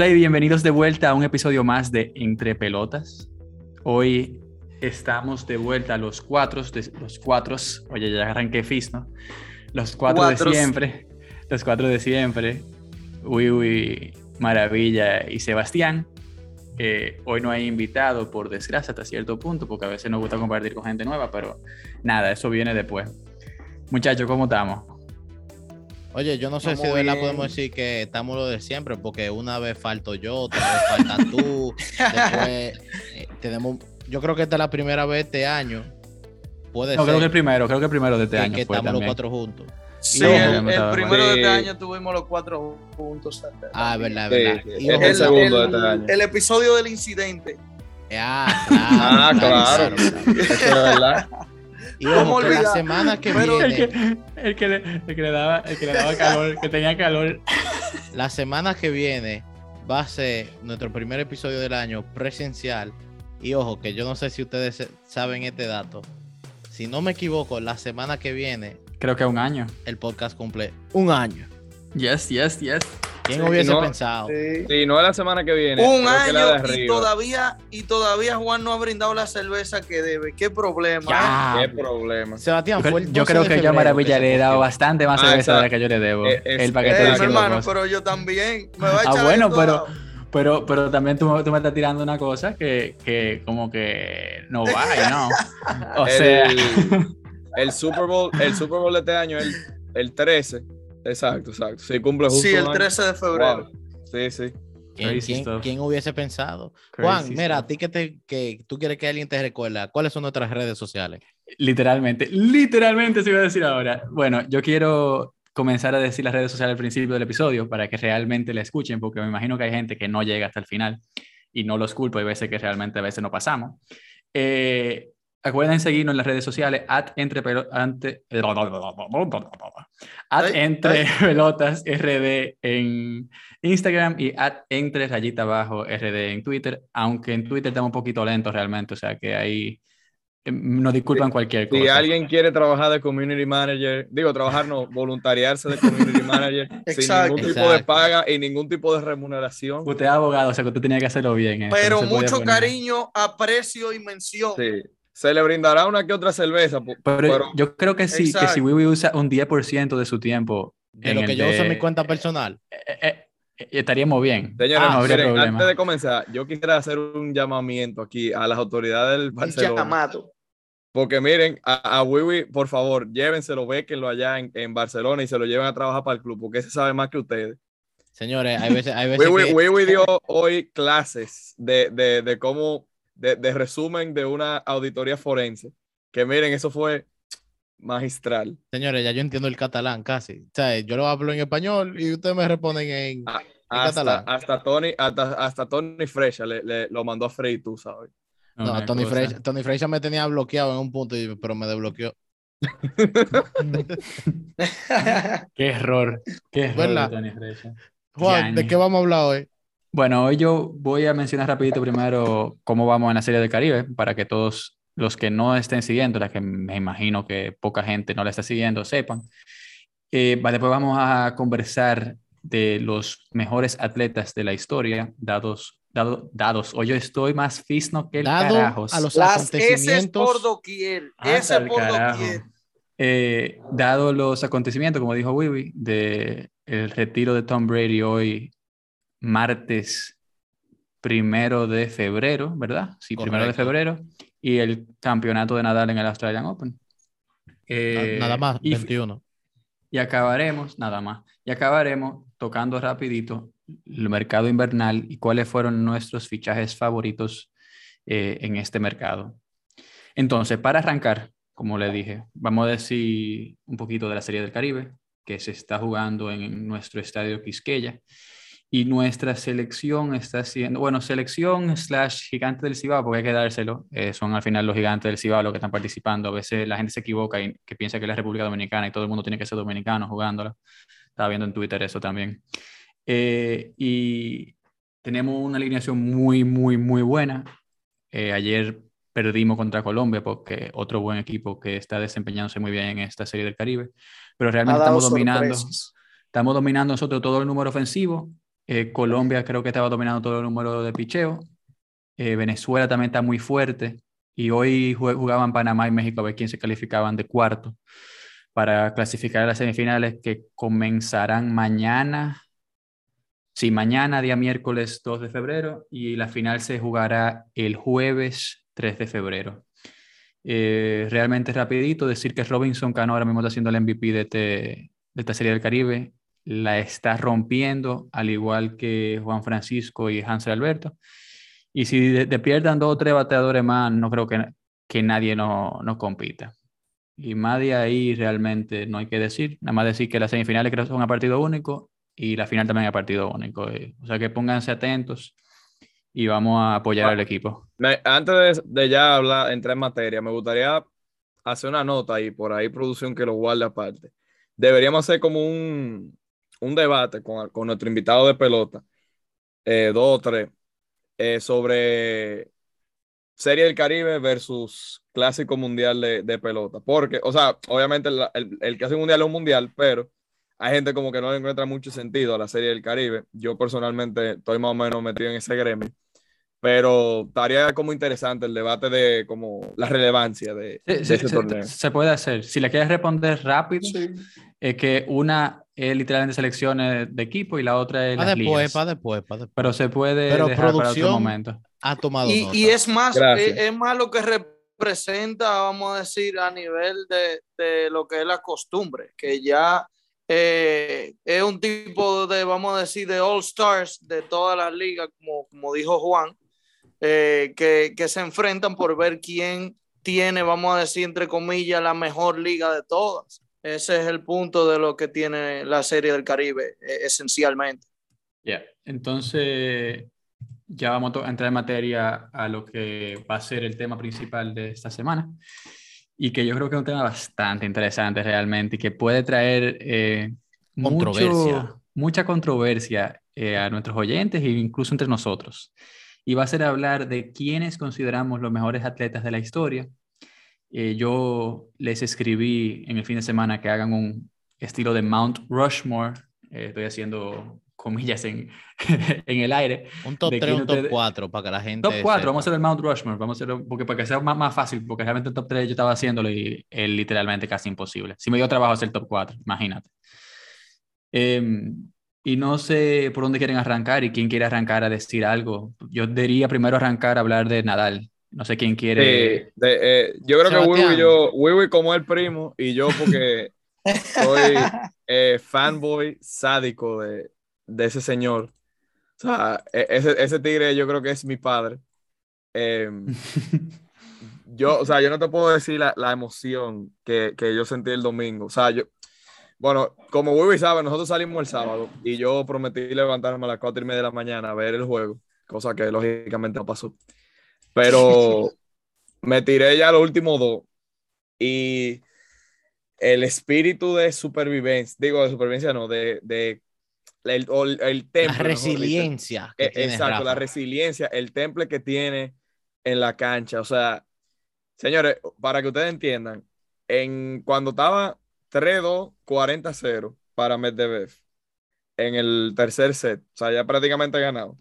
Hola y bienvenidos de vuelta a un episodio más de Entre Pelotas. Hoy estamos de vuelta los cuatro, de, los cuatro, oye, ya arranqué fis, ¿no? Los cuatro de siempre, los cuatro de siempre, Uy, uy, Maravilla y Sebastián. Eh, hoy no hay invitado, por desgracia, hasta cierto punto, porque a veces nos gusta compartir con gente nueva, pero nada, eso viene después. Muchachos, ¿cómo estamos? Oye, yo no sé si de verdad podemos decir que estamos lo de siempre, porque una vez falto yo, otra vez falta tú, después eh, tenemos, yo creo que esta es la primera vez este año. Puede no, creo que el primero, creo que el primero de este año. Que estamos los cuatro juntos. Sí, el, primero de este año tuvimos los cuatro juntos. Ah, verdad, verdad. y el, segundo de este año. El episodio del incidente. Ah, claro. ah, claro. Eso es verdad. Y ojo, que la semana que viene. El que, el, que le, el que, le, daba, el que le daba calor, que tenía calor. La semana que viene va a ser nuestro primer episodio del año presencial. Y ojo, que yo no sé si ustedes saben este dato. Si no me equivoco, la semana que viene. Creo que un año. El podcast cumple un año. Yes, yes, yes. ¿Quién hubiese pensado? Sí. no es la semana que viene. Un año y todavía, y todavía Juan no ha brindado la cerveza que debe. ¿Qué problema? ¿eh? ¿Qué problema? Sebastián, fue Yo creo que yo a Maravilla le he dado bastante más cerveza de la que yo le debo. el paquete de hermano, pero yo también. Me va a ah, bueno, pero... Pero, pero también tú, tú, me estás tirando una cosa que, que como que no va, ¿no? O sea... El, Super Bowl, el Super Bowl de este año, el, el 13, Exacto, exacto. Sí, cumple justo. Sí, el 13 de febrero. Sí, sí. ¿Quién, hubiese pensado? Juan, mira, a ti que, te, que tú quieres que alguien te recuerda, ¿cuáles son nuestras redes sociales? Literalmente, literalmente se iba a decir ahora. Bueno, yo quiero comenzar a decir las redes sociales al principio del episodio para que realmente la escuchen, porque me imagino que hay gente que no llega hasta el final y no los culpo, hay veces que realmente a veces no pasamos. Eh, Acuerden seguirnos en las redes sociales, at entre, ante, at entre pelotas RD en Instagram y at entre rayita abajo RD en Twitter, aunque en Twitter estamos un poquito lentos realmente, o sea que ahí em, nos disculpan cualquier cosa. Si alguien quiere trabajar de community manager, digo, trabajar no, voluntariarse de community manager sin ningún tipo de paga y ningún tipo de remuneración. Usted es abogado, o sea que usted tenía que hacerlo bien. Pero mucho cariño, aprecio y mención. Sí se le brindará una que otra cerveza. Pero, yo creo que sí, que si Wiwi usa un 10% de su tiempo. De lo que yo uso en mi cuenta personal. Eh, eh, eh, estaríamos bien. Señores, ah, antes de comenzar, yo quisiera hacer un llamamiento aquí a las autoridades del Barcelona. Porque miren, a, a Wiwi, por favor, llévenselo, béquenlo allá en, en, Barcelona y se lo lleven a trabajar para el club, porque ese sabe más que ustedes. Señores, hay veces, hay veces Wiwi, dio hoy clases de, de, de cómo de, resumen de una auditoría forense. Que miren, eso fue magistral. Señores, ya yo entiendo el catalán casi. O sea, yo lo hablo en español y ustedes me responden en, ah, catalán. Hasta Tony, hasta, hasta Tony Fresha le, lo mandó a Frey, tú sabes. No, Tony, Fresha, Tony Fresha me tenía bloqueado en un punto, pero me desbloqueó. qué error. Qué error, Tony Fresha. Juan, ¿de qué vamos a hablar hoy? Bueno, hoy yo voy a mencionar rapidito primero cómo vamos en la serie del Caribe, para que todos los que no estén siguiendo, la que me imagino que poca gente no la está siguiendo, sepan. Eh, después vamos a conversar de los mejores atletas de la historia, dados, dado, dados. Hoy yo estoy más fisno que el Dado carajos. A los acontecimientos. Ese es por doquier. ese por doquier. Eh, dado los acontecimientos, como dijo Wiwi, de el retiro de Tom Brady hoy martes primero de febrero, ¿verdad? Sí, primero de febrero. Y el campeonato de Nadal en el Australian Open. Eh, nada más, 21. Y, acabaremos, nada más, y acabaremos tocando rapidito el mercado invernal y cuáles fueron nuestros fichajes favoritos eh, en este mercado. Entonces, para arrancar, como le dije, vamos a decir un poquito de la Serie del Caribe, que se está jugando en nuestro estadio Quisqueya y nuestra selección está haciendo, bueno, selección slash gigante del Cibao, porque hay que dárselo, eh, son al final los gigantes del Cibao los que están participando, a veces la gente se equivoca y que piensa que es la República Dominicana y todo el mundo tiene que ser dominicano jugándola, estaba viendo en Twitter eso también. Eh, y tenemos una alineación muy, muy, muy buena. Eh, ayer perdimos contra Colombia porque otro buen equipo que está desempeñándose muy bien en esta serie del Caribe, pero realmente estamos dominando. Estamos dominando nosotros todo el número ofensivo Eh, Colombia creo que estaba dominando todo el número de picheo. Eh, Venezuela también está muy fuerte. Y hoy jugaban Panamá y México a ver quién se calificaban de cuarto para clasificar a las semifinales que comenzarán mañana. Sí, mañana, día miércoles 2 de febrero, y la final se jugará el jueves 3 de febrero. Eh, realmente rapidito, decir que Robinson Cano ahora mismo está haciendo el MVP de, este, de esta Serie del Caribe, la está rompiendo, al igual que Juan Francisco y Hansel Alberto. Y si te pierdan dos o tres bateadores más, no creo que, que nadie no, no compita. Y más de ahí realmente no hay que decir, nada más decir que las semifinales creo son a partido único y la final también a partido único. Eh. O sea que pónganse atentos y vamos a apoyar al equipo. antes de, ya hablar, entrar en materia, me gustaría hacer una nota ahí, por ahí producción que lo guarde aparte. Deberíamos hacer como un, un debate con, con, nuestro invitado de pelota, eh, dos o tres, eh, sobre Serie del Caribe versus Clásico Mundial de, de pelota. Porque, o sea, obviamente el, el, el Clásico Mundial es un mundial, pero hay gente como que no le encuentra mucho sentido a la Serie del Caribe. Yo personalmente estoy más o menos metido en ese gremio. Pero estaría como interesante el debate de como la relevancia de, ese torneo. Se puede hacer. Si le quieres responder rápido, es que una es literalmente selecciones de equipo y la otra es para después, para después. Pero se puede Pero dejar para otro momento. Ha tomado y, y es más, es, más lo que representa, vamos a decir, a nivel de, de lo que es la costumbre, que ya eh, es un tipo de, vamos a decir, de All Stars de todas las ligas, como, como dijo Juan, eh, que, que, se enfrentan por ver quién tiene, vamos a decir, entre comillas, la mejor liga de todas. Ese es el punto de lo que tiene la Serie del Caribe, eh, esencialmente. Ya, entonces ya vamos a entrar en materia a lo que va a ser el tema principal de esta semana y que yo creo que es un tema bastante interesante realmente y que puede traer eh, controversia. mucha controversia eh, a nuestros oyentes e incluso entre nosotros. Y va a ser hablar de quiénes consideramos los mejores atletas de la historia. Eh, yo les escribí en el fin de semana que hagan un estilo de Mount Rushmore. estoy haciendo comillas en, en el aire. Un top 3, un top 4 para que la gente. Top 4, vamos a hacer el Mount Rushmore, vamos a hacerlo porque para que sea más, más fácil, porque realmente el top 3 yo estaba haciéndolo y es literalmente casi imposible. Si me dio trabajo hacer el top 4, imagínate. Em, y no sé por dónde quieren arrancar y quién quiere arrancar a decir algo. Yo diría primero arrancar a hablar de Nadal. No sé quién quiere. Eh, yo creo que Wiwi, yo, Wiwi como el primo y yo porque soy eh, fanboy sádico de, de ese señor. O sea, e, ese, ese tigre yo creo que es mi padre. Em, yo, o sea, yo no te puedo decir la, la emoción que, que, yo sentí el domingo. O sea, yo, bueno, como Wibi sabe, nosotros salimos el sábado y yo prometí levantarme a las cuatro y media de la mañana a ver el juego, cosa que lógicamente no pasó. Pero me tiré ya los últimos dos y el espíritu de supervivencia, digo de supervivencia, no, de, de el, el, temple. La resiliencia. E, exacto, la resiliencia, el temple que tiene en la cancha. O sea, señores, para que ustedes entiendan, en, cuando estaba 3-2, 40-0 para Medvedev en el tercer set, o sea, ya prácticamente ganado.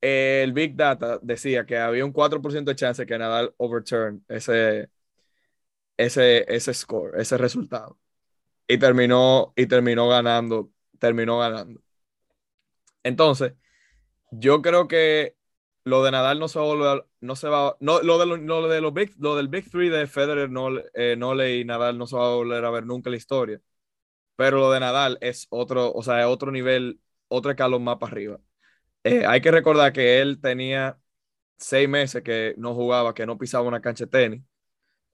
El Big Data decía que había un 4% de chance que Nadal overturn ese, ese, ese score, ese resultado. Y terminó, y terminó ganando terminó ganando. Entonces, yo creo que lo de Nadal no se va a volver, no se va, no, lo, de lo, de los big, lo del Big Three de Federer, no, eh, Nole y Nadal no se va a volver a ver nunca la historia. Pero lo de Nadal es otro, o sea, otro nivel, otro escalón más para arriba. Eh, hay que recordar que él tenía seis meses que no jugaba, que no pisaba una cancha de tenis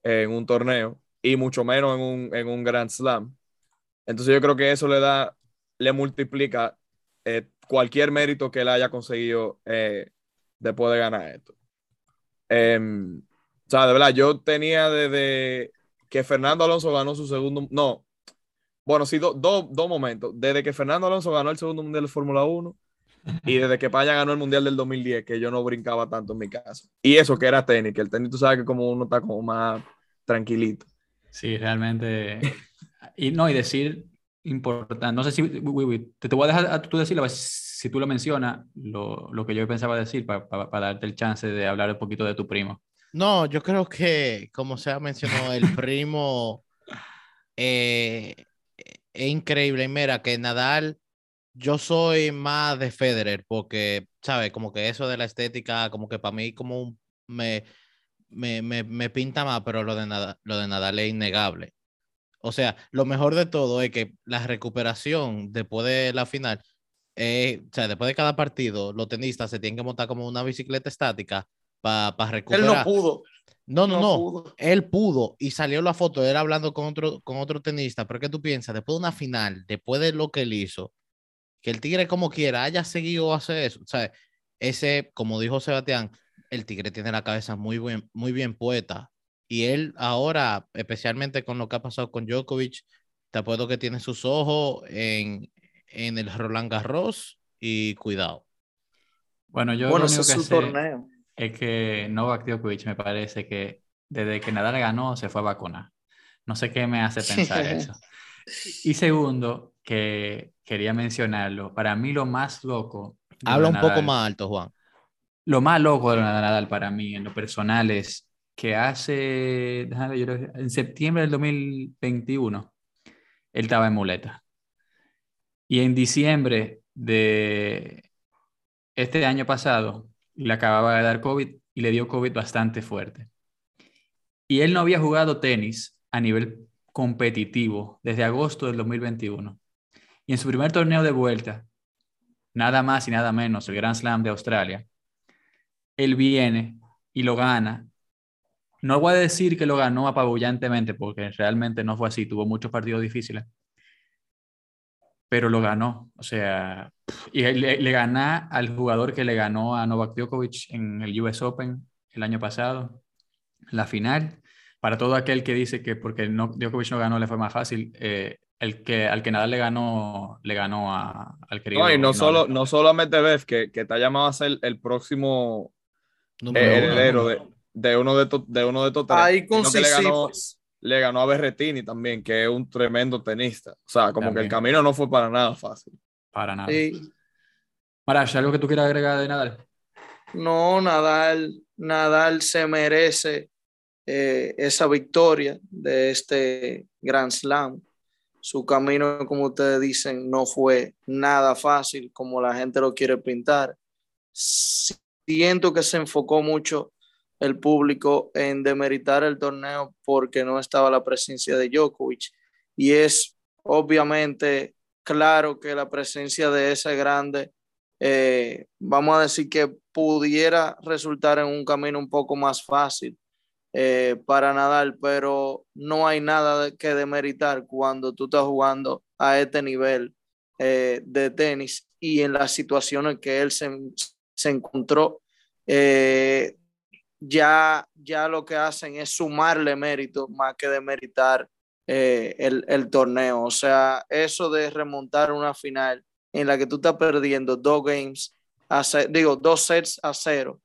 en un torneo y mucho menos en un, en un Grand Slam. Entonces yo creo que eso le da le multiplica eh, cualquier mérito que él haya conseguido eh, después de ganar esto. Em, o sea, de verdad, yo tenía desde que Fernando Alonso ganó su segundo, no, bueno, sí, dos momentos. Desde que Fernando Alonso ganó el segundo Mundial de Fórmula 1 y desde que Paya ganó el Mundial del 2010, que yo no brincaba tanto en mi casa. Y eso que era tenis, que el tenis tú sabes que como uno está como más tranquilito. Sí, realmente. Y no, y decir importante, no sé si, te, te voy a dejar a tú decirlo, si tú lo mencionas, lo, lo, que yo pensaba decir para, para, darte el chance de hablar un poquito de tu primo. No, yo creo que, como se ha mencionado, el primo eh, es increíble. Mira, que Nadal, yo soy más de Federer, porque, ¿sabes? Como que eso de la estética, como que para mí, como me, me, me, me, pinta más, pero lo de, Nadal, lo de Nadal es innegable. O sea, lo mejor de todo es que la recuperación después de la final, eh, o sea, después de cada partido, los tenistas se tienen que montar como una bicicleta estática para recuperar. Él no pudo. No, no, no. Él pudo y salió la foto de él hablando con otro, con otro tenista. Pero ¿qué tú piensas? Después de una final, después de lo que él hizo, que el Tigre como quiera haya seguido hacer eso. O sea, ese, como dijo Sebastián, el Tigre tiene la cabeza muy bien, muy bien puesta. Y él ahora, especialmente con lo que ha pasado con Djokovic, te apuesto que tiene sus ojos en, en el Roland Garros y cuidado. Bueno, yo bueno, lo único que sé es que Novak Djokovic me parece que desde que Nadal ganó se fue a vacunar. No sé qué me hace pensar eso. Y segundo, que quería mencionarlo, para mí lo más loco... Habla un poco más alto, Juan. Lo más loco de Nadal para mí, en lo personal, es que hace, en septiembre del 2021, él estaba en muleta. Y en diciembre de este año pasado, le acababa de dar COVID y le dio COVID bastante fuerte. Y él no había jugado tenis a nivel competitivo desde agosto del 2021. Y en su primer torneo de vuelta, nada más y nada menos, el Grand Slam de Australia, él viene y lo gana no voy a decir que lo ganó apabullantemente, porque realmente no fue así, tuvo muchos partidos difíciles, pero lo ganó. O sea, y le, le gana al jugador que le ganó a Novak Djokovic en el US Open el año pasado, la final. Para todo aquel que dice que porque no, Djokovic no ganó le fue más fácil, eh, el que, al que nada le ganó, le ganó a, al querido. No, y no, solo, no solo a Medvedev, que, que te ha llamado a ser el próximo heredero de, de uno de, de uno de estos tres. Ahí con ganó, le ganó a Berretini también, que es un tremendo tenista. O sea, como que el camino no fue para nada fácil. Para nada. Sí. Marash, ¿algo que tú quieras agregar de Nadal? No, Nadal, Nadal se merece eh, esa victoria de este Grand Slam. Su camino, como ustedes dicen, no fue nada fácil como la gente lo quiere pintar. Siento que se enfocó mucho el público en demeritar el torneo porque no estaba la presencia de Djokovic. Y es obviamente claro que la presencia de ese grande, eh, vamos a decir que pudiera resultar en un camino un poco más fácil eh, para Nadal, pero no hay nada que demeritar cuando tú estás jugando a este nivel eh, de tenis y en las situaciones que él se, se encontró ya, ya lo que hacen es sumarle mérito más que demeritar eh, el, el, torneo. O sea, eso de remontar una final en la que tú estás perdiendo dos games, a digo, dos sets a cero,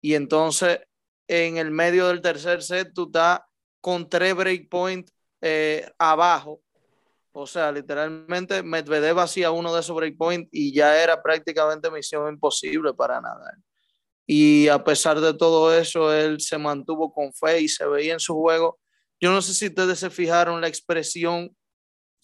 y entonces en el medio del tercer set tú estás con tres breakpoints eh, abajo. O sea, literalmente Medvedev hacía uno de esos breakpoints y ya era prácticamente misión imposible para nada. Y a pesar de todo eso, él se mantuvo con fe y se veía en su juego. Yo no sé si ustedes se fijaron la expresión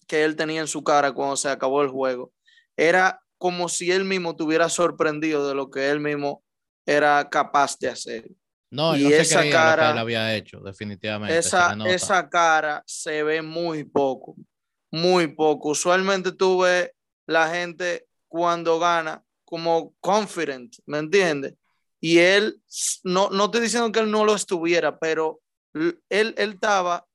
que él tenía en su cara cuando se acabó el juego. Era como si él mismo estuviera sorprendido de lo que él mismo era capaz de hacer. No, y esa cara, él había hecho, definitivamente. Esa, esa cara se ve muy poco, muy poco. Usualmente tú ves la gente cuando gana como confident, ¿me entiendes? Y él, no, no estoy diciendo que él no lo estuviera, pero él, él estaba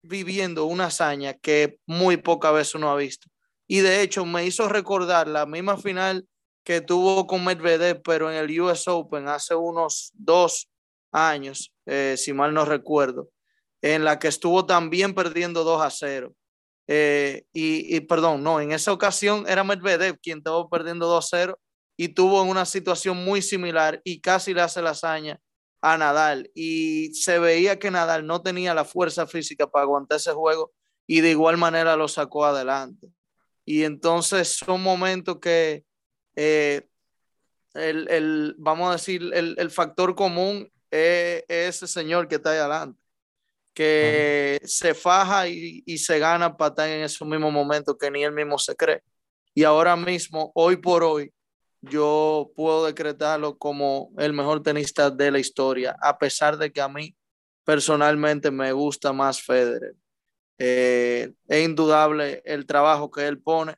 viviendo una hazaña que muy poca vez uno ha visto. Y de hecho me hizo recordar la misma final que tuvo con Medvedev, pero en el US Open hace unos dos años, eh, si mal no recuerdo, en la que estuvo también perdiendo 2 a 0. Eh, y, y, perdón, no, en esa ocasión era Medvedev quien estaba perdiendo 2 a 0 y tuvo una situación muy similar y casi le hace la hazaña a Nadal. Y se veía que Nadal no tenía la fuerza física para aguantar ese juego y de igual manera lo sacó adelante. Y entonces son momentos que eh, el, vamos a decir, el, factor común es, ese señor que está ahí adelante, que se faja y, y, se gana para estar en esos mismos momentos que ni él mismo se cree. Y ahora mismo, hoy por hoy, yo puedo decretarlo como el mejor tenista de la historia, a pesar de que a mí personalmente me gusta más Federer. Eh, es indudable el trabajo que él pone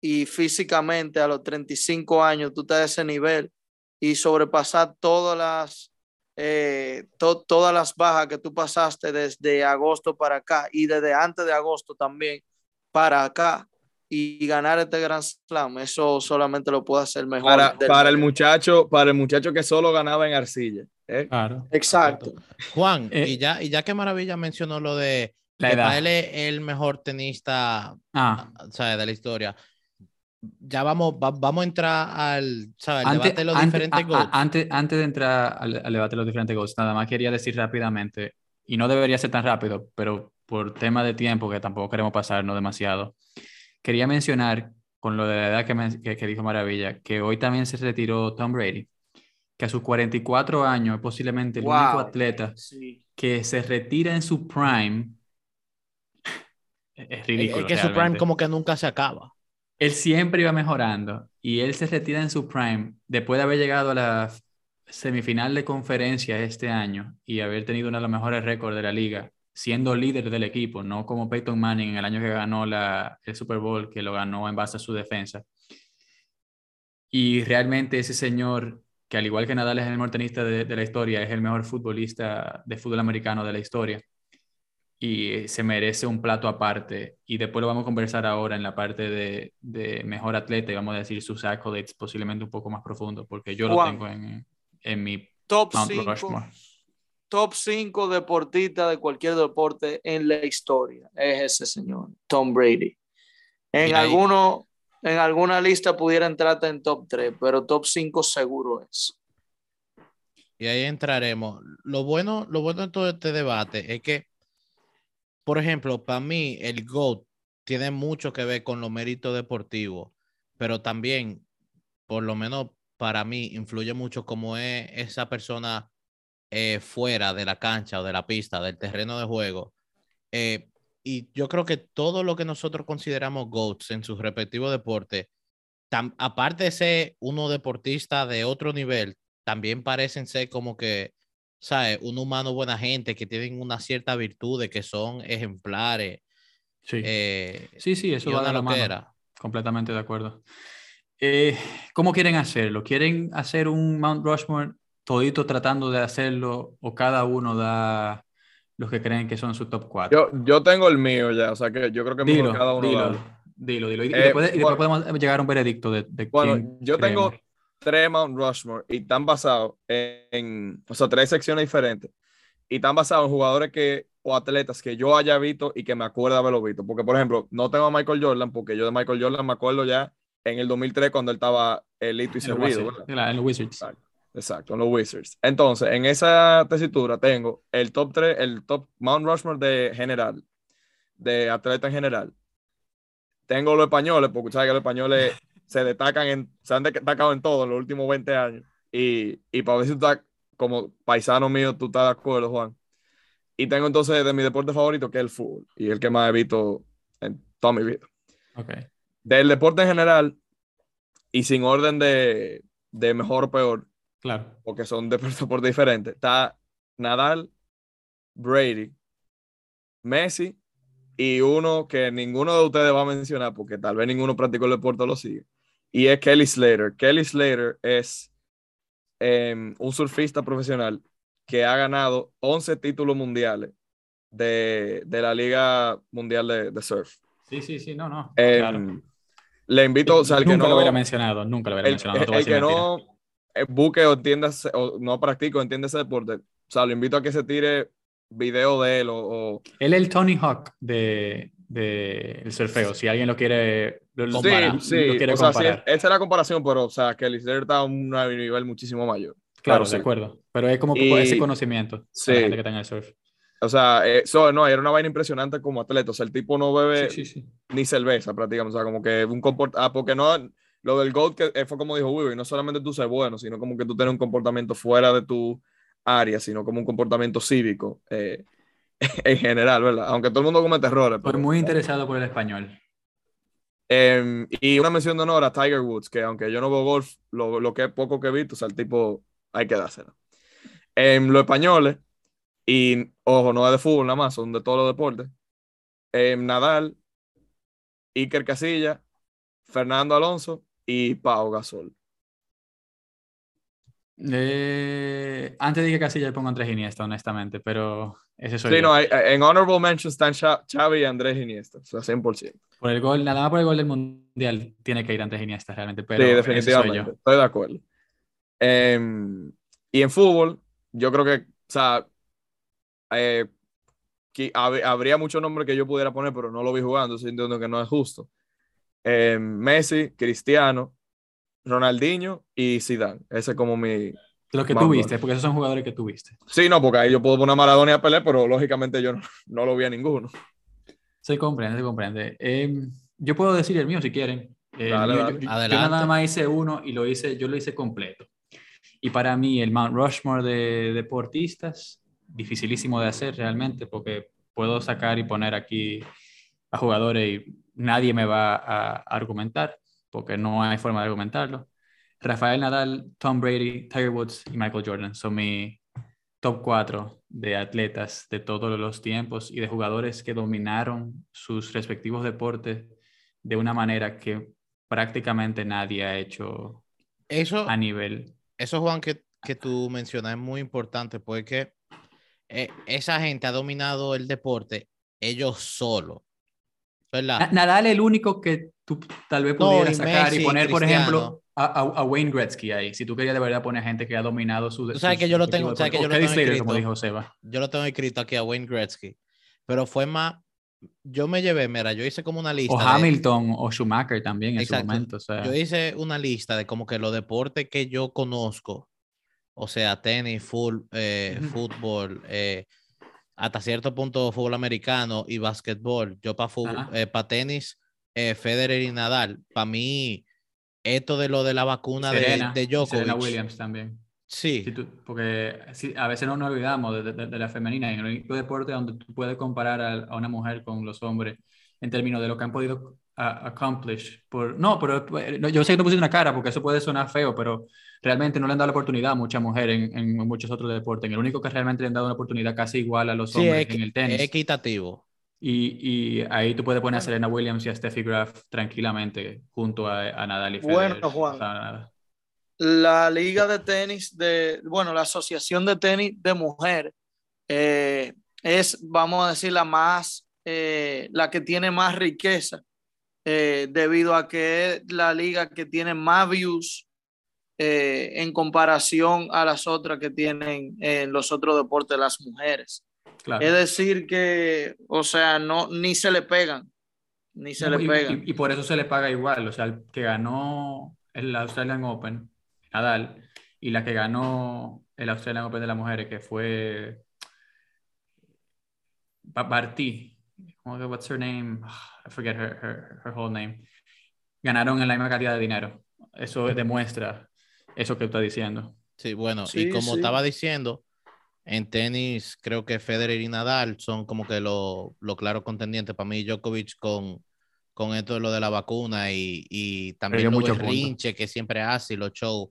y físicamente a los 35 años tú estás a ese nivel y sobrepasar todas las, eh, todas las bajas que tú pasaste desde agosto para acá y desde antes de agosto también para acá y ganar este Gran Slam, eso solamente lo puede hacer mejor. Para, para el muchacho, para el muchacho que solo ganaba en arcilla. ¿eh? Claro. Exacto. Juan, eh, y, ya, y ya que Maravilla mencionó lo de la edad. él es el mejor tenista ah. de la historia. Ya vamos, vamos a entrar al, debate de los diferentes goals. Antes, antes de entrar al, debate de los diferentes goals, nada más quería decir rápidamente, y no debería ser tan rápido, pero por tema de tiempo, que tampoco queremos pasar no demasiado, Quería mencionar, con lo de la edad que, que, dijo Maravilla, que hoy también se retiró Tom Brady, que a sus 44 años es posiblemente el único atleta que se retira en su prime. Es ridículo. Es que su prime como que nunca se acaba. Él siempre iba mejorando y él se retira en su prime después de haber llegado a la semifinal de conferencia este año y haber tenido uno de los mejores récords de la liga siendo líder del equipo, no como Peyton Manning en el año que ganó la, el Super Bowl, que lo ganó en base a su defensa. Y realmente ese señor, que al igual que Nadal es el mejor tenista de, la historia, es el mejor futbolista de fútbol americano de la historia. Y se merece un plato aparte. Y después lo vamos a conversar ahora en la parte de, de mejor atleta y vamos a decir sus accolades posiblemente un poco más profundo, porque yo lo tengo en, en mi top 5 top 5 deportistas de cualquier deporte en la historia. Es ese señor, Tom Brady. En, alguno, en alguna lista pudiera entrar en top 3, pero top 5 seguro es. Y ahí entraremos. Lo bueno, lo bueno de todo este debate es que, por ejemplo, para mí el GOAT tiene mucho que ver con los méritos deportivos, pero también, por lo menos para mí, influye mucho como es esa persona eh, fuera de la cancha o de la pista, del terreno de juego. Eh, y yo creo que todo lo que nosotros consideramos GOATs en sus respectivos deportes, aparte de ser uno deportista de otro nivel, también parecen ser como que, ¿sabes? Un humano buena gente que tienen una cierta virtud de que son ejemplares. Sí, eh, sí, sí, eso va a la mano. Completamente de acuerdo. ¿Cómo quieren hacerlo? ¿Quieren hacer un Mount Rushmore todito tratando de hacerlo o cada uno da los que creen que son su top 4? Yo, yo tengo el mío ya, o sea que yo creo que dilo, cada uno dilo, dilo, dilo. Y, eh, después, podemos llegar a un veredicto de, de Bueno, yo tengo tres Mount Rushmore y están basados en, o sea, tres secciones diferentes y están basados en jugadores que o atletas que yo haya visto y que me acuerdo haberlo visto. Porque, por ejemplo, no tengo a Michael Jordan, porque yo de Michael Jordan me acuerdo ya en el 2003 cuando él estaba elito y servido. En el Wizards. Exacto, en los Wizards. Entonces, en esa tesitura tengo el top 3, el top Mount Rushmore de general, de atleta en general. Tengo los españoles, porque sabes que los españoles se destacan, en, se han destacado en todo en los últimos 20 años. Y, y para ver si tú estás, como paisano mío, tú estás de acuerdo, Juan. Y tengo entonces de mi deporte favorito, que es el fútbol, y el que más he visto en toda mi vida. Okay. Del deporte en general, y sin orden de, de mejor o peor, Claro. Porque son de deportes diferentes. Está Nadal, Brady, Messi y uno que ninguno de ustedes va a mencionar porque tal vez ninguno practicó el deporte o lo sigue. Y es Kelly Slater. Kelly Slater es em, un surfista profesional que ha ganado 11 títulos mundiales de, de la Liga Mundial de, de, Surf. Sí, sí, sí, no, no. Em, le invito, o sea, nunca no, lo hubiera mencionado, nunca lo hubiera mencionado. el que no, eh, busque o entienda, o no practico, entiende ese deporte, o sea, lo invito a que se tire video de él o... Él es el Tony Hawk de, de el surfeo, si alguien lo quiere comparar. Sí, sí, quiere o sea, esa es la comparación, pero o sea, que el está a un nivel muchísimo mayor. Claro, de acuerdo, pero es como ese conocimiento sí. la gente que en el surf. O sea, eso no, era una vaina impresionante como atleta. O sea, el tipo no bebe ni cerveza prácticamente. O sea, como que un comportamiento. Ah, porque no, lo del GOAT que eh, fue como dijo Wiwi, no solamente tú ser bueno, sino como que tú tienes un comportamiento fuera de tu área, sino como un comportamiento cívico eh, en general, ¿verdad? Aunque todo el mundo comete errores. Estoy muy interesado por el español. Em, y una mención de honor a Tiger Woods, que aunque yo no veo golf, lo, lo que poco que he visto, o sea, el tipo hay que dárselo. En los españoles, y ojo, no es de fútbol nada más, son de todos los deportes. Nadal, Iker Casilla, Fernando Alonso y Pau Gasol. Eh, antes de que Casilla pongo Andrés Iniesta, honestamente, pero ese soy sí, no, en Honorable Mention están Xavi y Andrés Iniesta, o sea, 100%. Por el gol, nada más por el gol del Mundial tiene que ir Andrés Iniesta realmente, pero sí, definitivamente, estoy de acuerdo. Em, y en fútbol, yo creo que, o sea, eh, habría muchos nombres que yo pudiera poner, pero no lo vi jugando, entiendo que no es justo. Eh, Messi, Cristiano, Ronaldinho y Zidane. Ese es como mi... Lo que tú viste, porque esos son jugadores que tú viste. Sí, no, porque ahí yo puedo poner a Maradona y a Pelé, pero lógicamente yo no, lo vi a ninguno. Se comprende, se comprende. Em, yo puedo decir el mío si quieren. Yo, nada más hice uno y lo hice, yo lo hice completo. Y para mí el Mount Rushmore de deportistas, dificilísimo de hacer realmente, porque puedo sacar y poner aquí a jugadores y nadie me va a argumentar, porque no hay forma de argumentarlo. Rafael Nadal, Tom Brady, Tiger Woods y Michael Jordan son mi top 4 de atletas de todos los tiempos y de jugadores que dominaron sus respectivos deportes de una manera que prácticamente nadie ha hecho eso, a nivel. Eso, Juan, que, que tú mencionas es muy importante porque eh, esa gente ha dominado el deporte ellos solos. Nadal es el único que tú tal vez pudieras sacar y poner, por ejemplo, a, Wayne Gretzky ahí. Si tú querías de verdad poner gente que ha dominado su. Tú sabes que yo lo tengo, sabes que yo lo tengo escrito, como dijo Seba. Yo lo tengo escrito aquí a Wayne Gretzky. Pero fue más. Yo me llevé, mira, yo hice como una lista. O Hamilton o Schumacher también en su momento. O sea... Yo hice una lista de como que los deportes que yo conozco. O sea, tenis, full, eh, fútbol, eh, hasta cierto punto fútbol americano y básquetbol. Yo para eh, tenis, eh, Federer y Nadal. Para mí, esto de lo de la vacuna de, de Djokovic. Serena Williams también. Sí. porque a veces no nos olvidamos de, la femenina. En el único deporte donde tú puedes comparar a, una mujer con los hombres en términos de lo que han podido accomplish. Por, no, pero yo sé que no puse una cara porque eso puede sonar feo, pero realmente no le han dado la oportunidad a muchas mujeres en, muchos otros deportes. En el único que realmente le han dado una oportunidad casi igual a los hombres en el tenis. equitativo. Y, y, ahí tú puedes poner a Serena Williams y a Steffi Graf tranquilamente junto a, a Nadal y Federer. Bueno, Juan. la liga de tenis de, bueno, la asociación de tenis de mujer eh, es, vamos a decir, la más, eh, la que tiene más riqueza eh, debido a que es la liga que tiene más views eh, en comparación a las otras que tienen en los otros deportes las mujeres. Es decir, que, o sea, no, ni se le pegan, ni se le pegan. Y, por eso se le paga igual, o sea, el que ganó el Australian Open, Nadal, y la que ganó el Australian Open de las mujeres, que fue Barty, what's her name? I forget her, her, her whole name. Ganaron en la misma cantidad de dinero. Eso demuestra eso que está diciendo. Sí, bueno, y como estaba diciendo, en tenis creo que Federer y Nadal son como que los lo claros contendientes. Para mí, Djokovic con, con esto de lo de la vacuna y, y también lo rinche que siempre hace y los shows,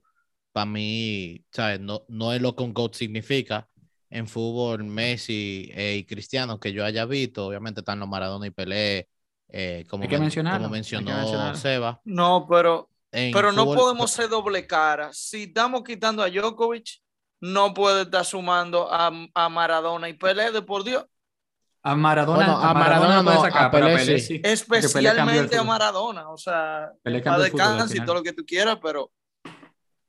para mí, ¿sabes? No, no es lo que un GOAT significa. En fútbol, Messi eh, y Cristiano, que yo haya visto, obviamente están los Maradona y Pelé, eh, como, que como mencionó Seba. No, pero pero no podemos ser doble cara. Si estamos quitando a Djokovic, no puede estar sumando a, a Maradona y Pelé, de por Dios. A Maradona, a Maradona, no, sacar, a Pelé, sí. Especialmente a Maradona, o sea, a descanso y todo lo que tú quieras, pero...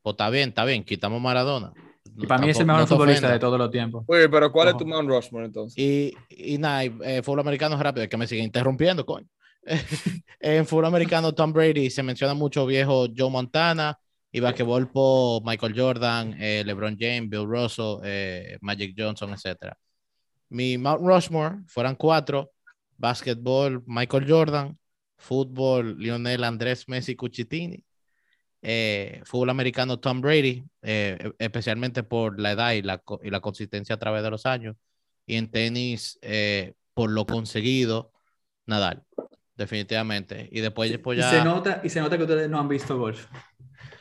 Pues está bien, está bien, quitamos Maradona. Y para mí es el mejor futbolista de todos los tiempos. Oye, pero ¿cuál es tu Mount Rushmore entonces? Y, y nada, eh, fútbol americano es rápido, es que me sigue interrumpiendo, coño. en fútbol americano, Tom Brady, se menciona mucho viejo Joe Montana, y basquetbol por Michael Jordan, eh, LeBron James, Bill Russell, eh, Magic Johnson, etc. mi Mount Rushmore fueran cuatro, básquetbol Michael Jordan, fútbol Lionel Andrés Messi Cucitini, eh, fútbol americano Tom Brady, eh, e, especialmente por la edad y la, y la, consistencia a través de los años, y en tenis eh, por lo conseguido, Nadal, definitivamente. Y después, después ya... Y se, nota, y se nota que ustedes no han visto golf.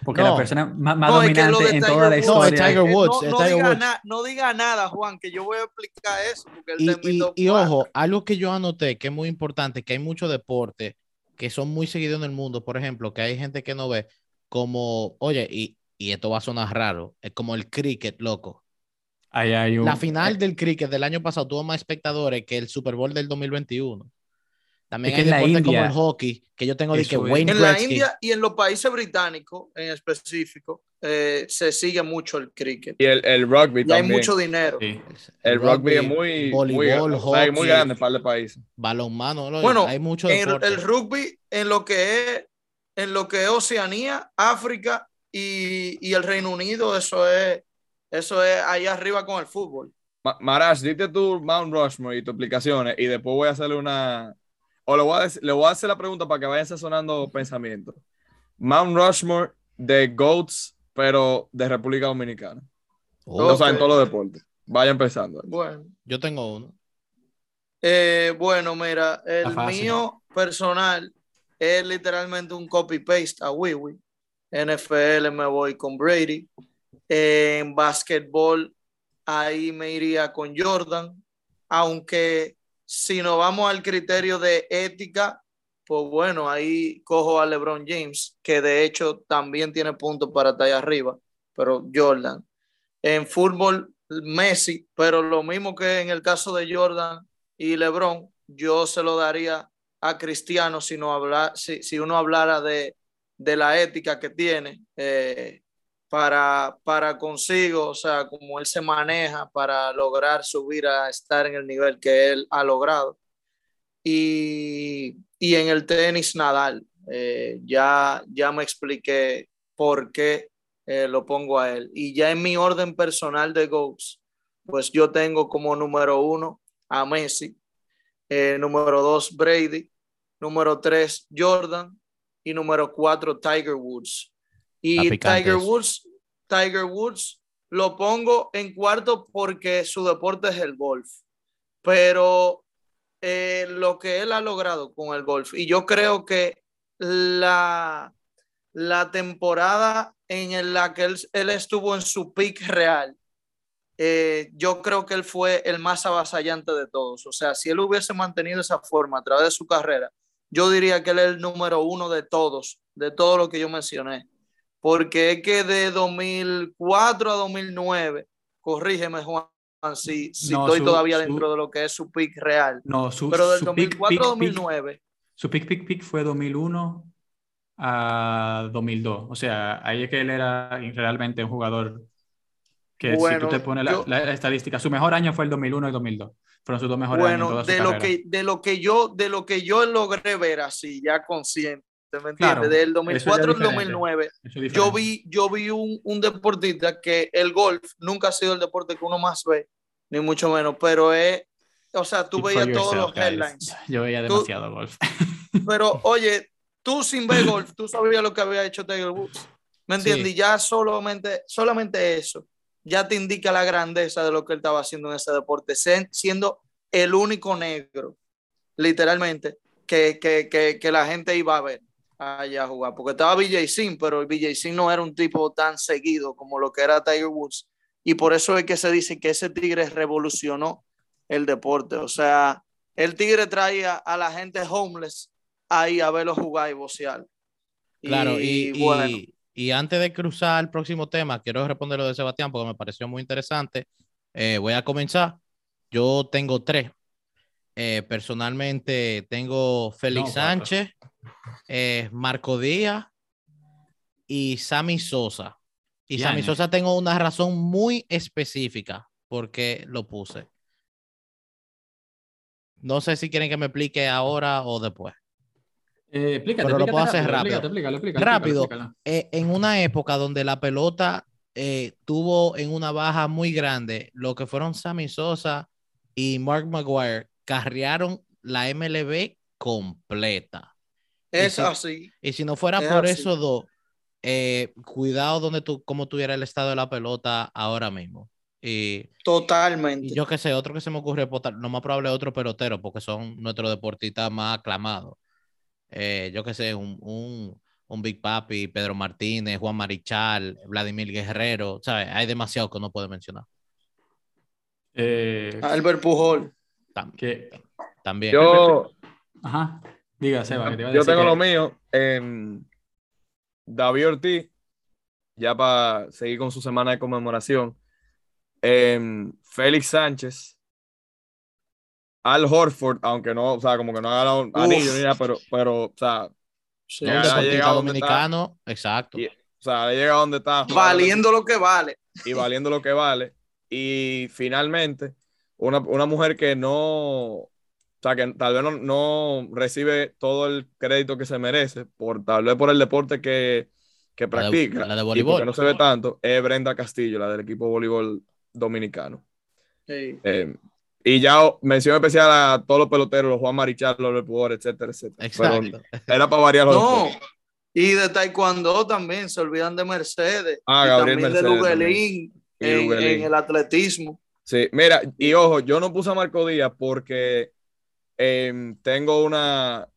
Porque la persona más, dominante en toda la historia. No, Tiger Woods. No, diga, no, diga nada, Juan, que yo voy a explicar eso. y, ojo, algo que yo anoté que es muy importante, que hay muchos deportes que son muy seguidos en el mundo, por ejemplo, que hay gente que no ve, como, oye, y, y esto va a sonar raro, es como el cricket, loco. hay un... La final del cricket del año pasado tuvo más espectadores que el Super Bowl del 2021. También hay deportes como el hockey, que yo tengo de que Wayne En la India y en los países británicos en específico, eh, se sigue mucho el cricket. Y el, el rugby y hay mucho dinero. El, rugby, es muy, voleibol, muy, muy grande para el país. Balonmano, bueno, hay mucho el, el, rugby en lo que es en lo que es Oceanía, África y, y el Reino Unido, eso es eso es ahí arriba con el fútbol. Marash, dite tu Mount Rushmore y tus aplicaciones y después voy a hacerle una, o le voy, a le voy a hacer la pregunta para que vayan sonando pensamientos. Mount Rushmore de GOATs, pero de República Dominicana. O sea, en todos los deportes. Vaya empezando. Bueno. Yo tengo uno. Eh, bueno, mira, el mío personal es literalmente un copy-paste a Wiwi. NFL me voy con Brady. En básquetbol, ahí me iría con Jordan. Aunque si nos vamos al criterio de ética, pues bueno, ahí cojo a LeBron James, que de hecho también tiene puntos para estar arriba, pero Jordan. En fútbol, Messi, pero lo mismo que en el caso de Jordan y LeBron, yo se lo daría a Cristiano si, no si, uno hablara de, de, la ética que tiene. Eh, para, para consigo, o sea, como él se maneja para lograr subir a estar en el nivel que él ha logrado. Y, y en el tenis Nadal, eh, ya, ya me expliqué por qué eh, lo pongo a él. Y ya en mi orden personal de goals, pues yo tengo como número uno a Messi, número dos Brady, número tres Jordan y número cuatro Tiger Woods. Y Tiger Woods, Tiger Woods lo pongo en cuarto porque su deporte es el golf. Pero eh, lo que él ha logrado con el golf, y yo creo que la, la temporada en la que él, estuvo en su pick real, eh, yo creo que él fue el más avasallante de todos. O sea, si él hubiese mantenido esa forma a través de su carrera, yo diría que él es el número uno de todos, de todo lo que yo mencioné porque es que de 2004 a 2009, corrígeme Juan, si, estoy todavía dentro de lo que es su pick real. No, su, pero del 2004 a 2009. su pick, pick, pick fue 2001 a 2002. O sea, ahí es que él era realmente un jugador que si tú te pones la, estadística, su mejor año fue el 2001 y 2002. Fueron sus dos mejores años. Bueno, de, lo que, de, lo que yo, de lo que yo logré ver así, ya consciente, me entiende? Del 2004 al 2009, yo vi, yo vi un, un, deportista que el golf nunca ha sido el deporte que uno más ve, ni mucho menos, pero es, o sea, tú veías todos los headlines. Yo veía demasiado golf. Pero oye, tú sin ver golf, tú sabías lo que había hecho Tiger Woods. ¿Me entiendes? Y ya solamente, solamente eso ya te indica la grandeza de lo que él estaba haciendo en ese deporte, siendo el único negro, literalmente, que, que, que, que la gente iba a ver allá a jugar, porque estaba BJ Sin, pero el BJ Sin no era un tipo tan seguido como lo que era Tiger Woods, y por eso es que se dice que ese tigre revolucionó el deporte, o sea, el tigre traía a la gente homeless ahí a verlo jugar y bocear. Claro, y, bueno. Y, antes de cruzar al próximo tema, quiero responder lo de Sebastián porque me pareció muy interesante. Eh, voy a comenzar. Yo tengo tres. Eh, personalmente tengo Félix Sánchez, eh, Marco Díaz y Sammy Sosa. Y Sammy Sosa tengo una razón muy específica porque lo puse. No sé si quieren que me explique ahora o después. Eh, explícate, Pero lo puedo hacer rápido. rápido. Eh, en una época donde la pelota tuvo en una baja muy grande lo que fueron Sammy Sosa y Mark Maguire carrearon la MLB completa. Es así. Y si no fuera por esos dos, eh, cuidado donde tú, como tuviera el estado de la pelota ahora mismo. Y, Totalmente. yo que sé, otro que se me ocurre, no más probable otro pelotero, porque son nuestros deportistas más aclamados. Eh, yo que sé, un, un, un, Big Papi, Pedro Martínez, Juan Marichal, Vladimir Guerrero, ¿sabes? Hay demasiado que no puedo mencionar. Eh, Albert Pujol. También. también. Yo, Ajá, diga, Yo tengo lo mío. David Ortiz, ya para seguir con su semana de conmemoración. Félix Sánchez. Al Horford, aunque no, o sea, como que no ha ganado un anillo ni nada, pero, pero, o sea, ha llegado dominicano, exacto. o sea, ha llegado donde está. Valiendo lo que vale. Y valiendo lo que vale. Y finalmente, una, una mujer que no, o sea, que tal vez no, no, recibe todo el crédito que se merece, por, tal vez por el deporte que, que practica. La de, voleibol. Que no se ve tanto, es Brenda Castillo, la del equipo de voleibol dominicano. Eh, y ya mención especial a todos los peloteros, los Juan Marichal, los Pujol, etcétera, etcétera. Exacto. era para variar los No, y de Taekwondo también, se olvidan de Mercedes. Ah, y Gabriel también de Luguelín en, el atletismo. Sí, mira, y ojo, yo no puse a Marco Díaz porque em, tengo una.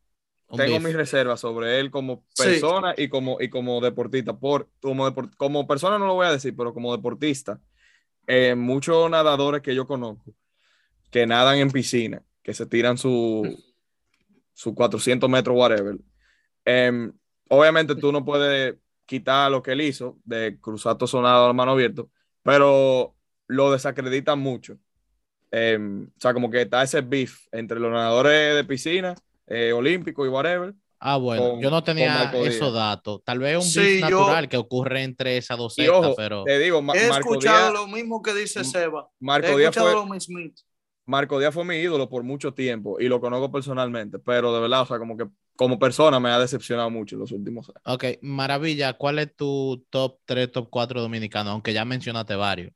tengo mis reservas sobre él como persona y, como, y como deportista. Por, como, como persona no lo voy a decir, pero como deportista, eh, muchos nadadores que yo conozco que nadan en piscina, que se tiran su, su 400 metros, whatever. Em, obviamente tú no puedes quitar lo que él hizo de cruzar todo sonado a mano abierta, pero lo desacreditan mucho. Em, o sea, como que está ese beef entre los nadadores de piscina, eh, olímpicos y whatever. Ah, bueno, yo no tenía esos datos. Tal vez un beef natural que ocurre entre esas dos sectas, pero. Te digo, He escuchado lo mismo que dice Seba. Marco He Díaz fue, lo mismo. Marco Díaz fue mi ídolo por mucho tiempo y lo conozco personalmente, pero de verdad, o sea, como que como persona me ha decepcionado mucho en los últimos años. Ok, maravilla. ¿Cuál es tu top 3, top 4 dominicano? Aunque ya mencionaste varios.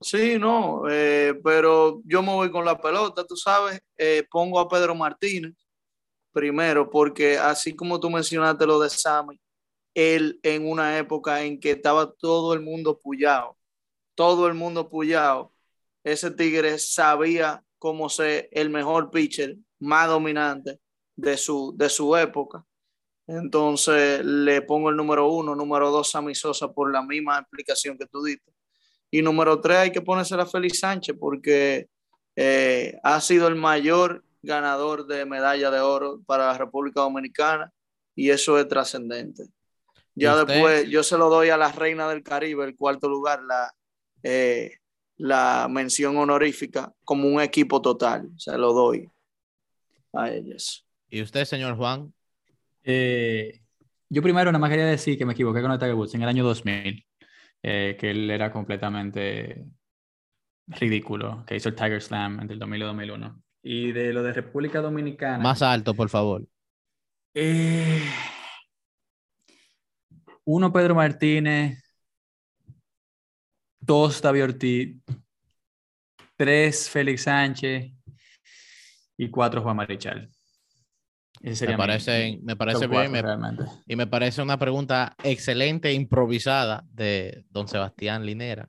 Sí, no, eh, pero yo me voy con la pelota, tú sabes, eh, pongo a Pedro Martínez primero, porque así como tú mencionaste lo de Sammy, él en una época en que estaba todo el mundo pullado, todo el mundo pullado, ese Tigre sabía cómo ser el mejor pitcher, más dominante de su, de su época. Entonces le pongo el número uno, número dos a Sosa por la misma explicación que tú diste. Y número tres hay que ponerse a Félix Sánchez porque eh, ha sido el mayor ganador de medalla de oro para la República Dominicana y eso es trascendente. Ya después yo se lo doy a la Reina del Caribe, el cuarto lugar, la, eh, la mención honorífica como un equipo total. Se lo doy a ellos. ¿Y usted, señor Juan? Eh, yo primero nada más quería decir que me equivoqué con el Tiger Woods en el año 2000, eh, que él era completamente ridículo, que hizo el Tiger Slam entre el 2000 y 2001. Y de lo de República Dominicana. Más alto, por favor. Eh, uno, Pedro Martínez dos David Ortiz, tres Félix Sánchez y cuatro Juan Marichal. me parece, me parece bien y me parece una pregunta excelente improvisada de don Sebastián Linera.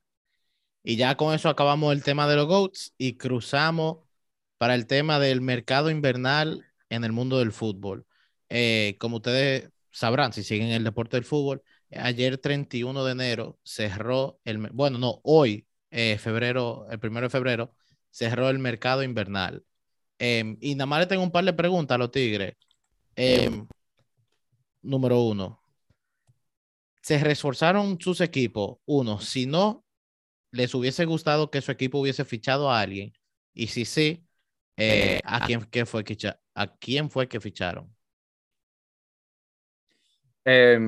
Y ya con eso acabamos el tema de los GOATs y cruzamos para el tema del mercado invernal en el mundo del fútbol. Eh, como ustedes sabrán, si siguen el deporte del fútbol, ayer 31 de enero cerró el, bueno, no, hoy, eh, febrero, el primero de febrero, cerró el mercado invernal. Em, y nada más le tengo un par de preguntas a los Tigres. Em, número uno, ¿se reforzaron sus equipos? Uno, si no, les hubiese gustado que su equipo hubiese fichado a alguien. Y si sí, eh, ¿a, quién, qué fue que, ¿a quién fue que ficharon? Eh,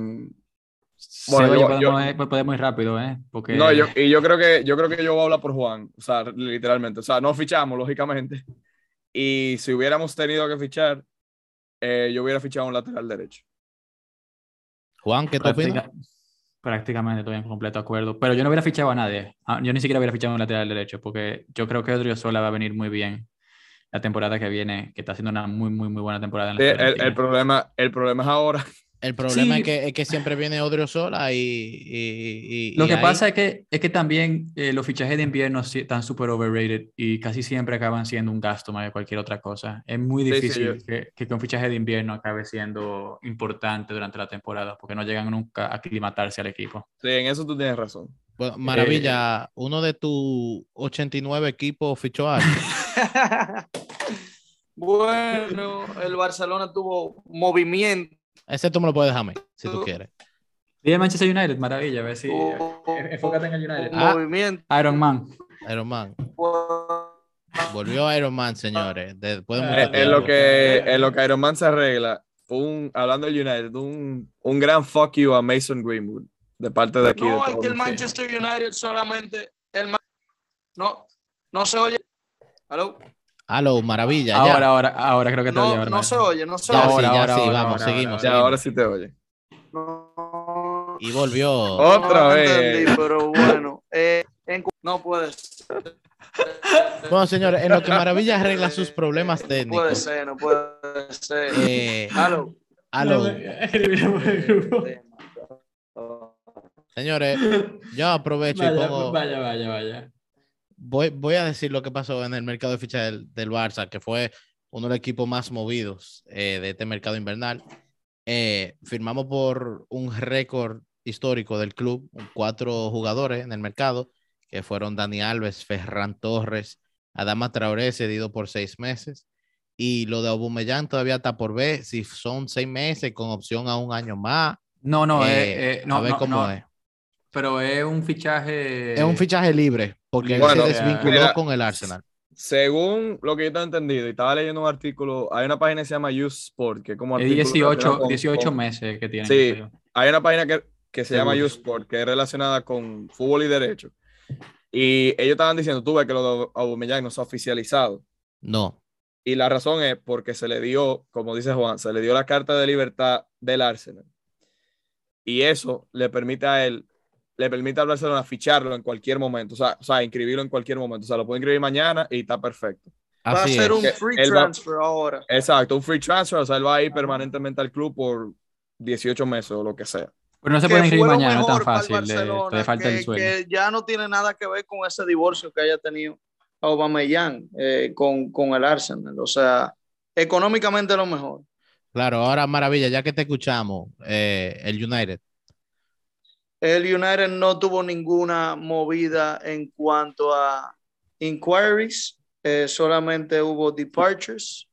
bueno, yo, podemos, ir rápido, ¿eh? Porque... No, yo, y yo creo, que, yo creo que yo voy a hablar por Juan, o sea, literalmente. O sea, no fichamos, lógicamente. Y si hubiéramos tenido que fichar, eh, yo hubiera fichado un lateral derecho. Juan, ¿qué te opinas? Prácticamente estoy en completo acuerdo. Pero yo no hubiera fichado a nadie. Ah, yo ni siquiera hubiera fichado a un lateral derecho porque yo creo que Odriozola va a venir muy bien la temporada que viene, que está haciendo una muy, muy, muy buena temporada. En la el, problema, el problema es ahora el problema es, que, es, que, siempre viene Odriozola y, y, y Lo que pasa es que, es que también eh, los fichajes de invierno están súper overrated y casi siempre acaban siendo un gasto más que cualquier otra cosa. Es muy difícil que, que, un fichaje de invierno acabe siendo importante durante la temporada porque no llegan nunca a aclimatarse al equipo. Sí, en eso tú tienes razón. maravilla, eh, uno de tus 89 equipos fichó a Bueno, el Barcelona tuvo movimiento ese tú me lo puedes dejar si tú quieres. Dile Manchester United, maravilla, a ver si oh, enfócate en el United. Ah, movimiento. Iron Man. Iron Man. Volvió Iron Man, señores. Después de eh, en, lo que, en lo que Iron Man se arregla, un, hablando del United, un, un gran fuck you a Mason Greenwood de parte de aquí. No, es que el Manchester United solamente. El, no, no se oye. ¿Aló? Aló, maravilla. Ahora, ahora, ahora creo que te oye. No se oye, no se oye. Ahora, sí, ahora, sí, vamos, seguimos. Ya, ahora sí te oye. Y volvió. Otra vez. Entendí, pero bueno, eh, no puedes. Bueno, señores, en lo que Maravilla arregla sus problemas técnicos. Puede ser, no puede ser. Eh, aló. Aló. Señores, yo aprovecho y pongo. Vaya, vaya, vaya voy, a decir lo que pasó en el mercado de ficha del, Barça, que fue uno de los equipos más movidos eh, de este mercado invernal. Eh, firmamos por un récord histórico del club, cuatro jugadores en el mercado, que fueron Dani Alves, Ferran Torres, Adama Traoré, cedido por seis meses, y lo de Aubameyang todavía está por ver si son seis meses con opción a un año más. No, no, eh, no, a ver cómo es. Pero es un fichaje. Es un fichaje libre, porque él se desvinculó con el Arsenal. Según lo que yo he entendido, y estaba leyendo un artículo, hay una página que se llama Use Sport, que es como. 18, 18 meses que tiene. Sí, hay una página que, que se llama Use Sport, que es relacionada con fútbol y derecho. Y ellos estaban diciendo, tú ves que lo de Aubameyang no se ha oficializado. No. Y la razón es porque se le dio, como dice Juan, se le dio la carta de libertad del Arsenal. Y eso le permite a él le permite al Barcelona ficharlo en cualquier momento, o sea, o sea, inscribirlo en cualquier momento, o sea, lo puede inscribir mañana y está perfecto. va a ser un free transfer ahora. Exacto, un free transfer, o sea, él va a ir permanentemente al club por 18 meses o lo que sea. Pero no se puede inscribir mañana, no es tan fácil, le, falta el sueldo. Que ya no tiene nada que ver con ese divorcio que haya tenido Aubameyang eh, con, con el Arsenal, o sea, económicamente lo mejor. Claro, ahora maravilla, ya que te escuchamos, eh, el United, el United no tuvo ninguna movida en cuanto a inquiries, eh, solamente hubo departures.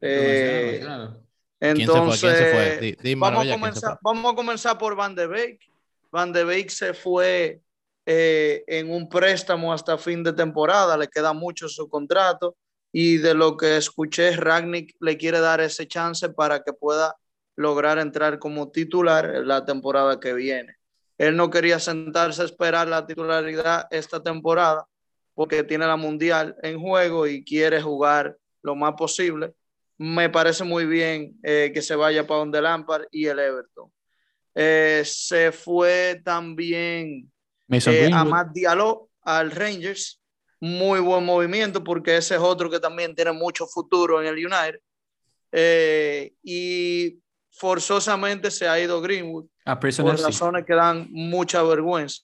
Eh, entonces, vamos, a comenzar, vamos a comenzar por Van de Beek. Van de Beek se fue eh, en un préstamo hasta fin de temporada, le queda mucho su contrato y de lo que escuché, Ragnick le quiere dar ese chance para que pueda lograr entrar como titular la temporada que viene. Él no quería sentarse a esperar la titularidad esta temporada porque tiene la mundial en juego y quiere jugar lo más posible. Me parece muy bien eh, que se vaya para donde Lampard y el Everton. Eh, se fue también eh, a Matt Diallo al Rangers. Muy buen movimiento porque ese es otro que también tiene mucho futuro en el United. y forzosamente se ha ido Greenwood por razones que dan mucha vergüenza,